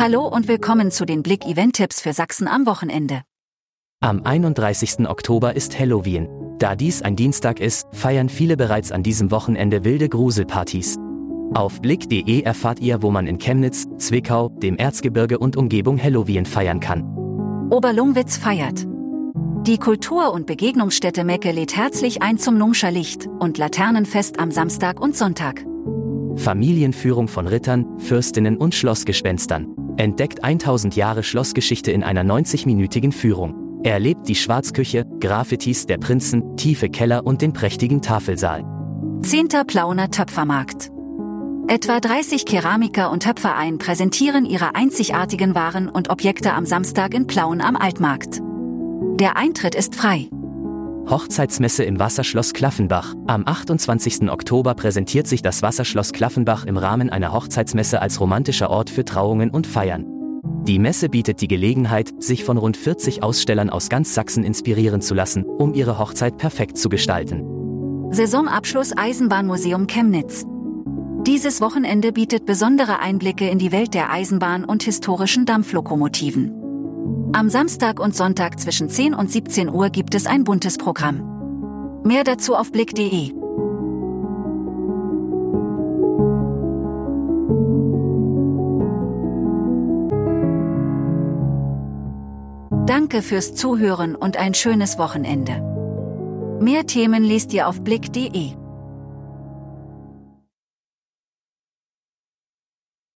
Hallo und willkommen zu den Blick Event-Tipps für Sachsen am Wochenende. Am 31. Oktober ist Halloween. Da dies ein Dienstag ist, feiern viele bereits an diesem Wochenende wilde Gruselpartys. Auf blick.de erfahrt ihr, wo man in Chemnitz, Zwickau, dem Erzgebirge und Umgebung Halloween feiern kann. Oberlungwitz feiert. Die Kultur- und Begegnungsstätte Mecke lädt herzlich ein zum Nungscher Licht und Laternenfest am Samstag und Sonntag. Familienführung von Rittern, Fürstinnen und Schlossgespenstern. Entdeckt 1000 Jahre Schlossgeschichte in einer 90-minütigen Führung. Erlebt die Schwarzküche, Graffitis der Prinzen, tiefe Keller und den prächtigen Tafelsaal. 10. Plauner Töpfermarkt. Etwa 30 Keramiker und Töpfereien präsentieren ihre einzigartigen Waren und Objekte am Samstag in Plauen am Altmarkt. Der Eintritt ist frei. Hochzeitsmesse im Wasserschloss Klaffenbach. Am 28. Oktober präsentiert sich das Wasserschloss Klaffenbach im Rahmen einer Hochzeitsmesse als romantischer Ort für Trauungen und Feiern. Die Messe bietet die Gelegenheit, sich von rund 40 Ausstellern aus ganz Sachsen inspirieren zu lassen, um ihre Hochzeit perfekt zu gestalten. Saisonabschluss Eisenbahnmuseum Chemnitz. Dieses Wochenende bietet besondere Einblicke in die Welt der Eisenbahn und historischen Dampflokomotiven. Am Samstag und Sonntag zwischen 10 und 17 Uhr gibt es ein buntes Programm. Mehr dazu auf blick.de. Danke fürs Zuhören und ein schönes Wochenende. Mehr Themen liest ihr auf blick.de.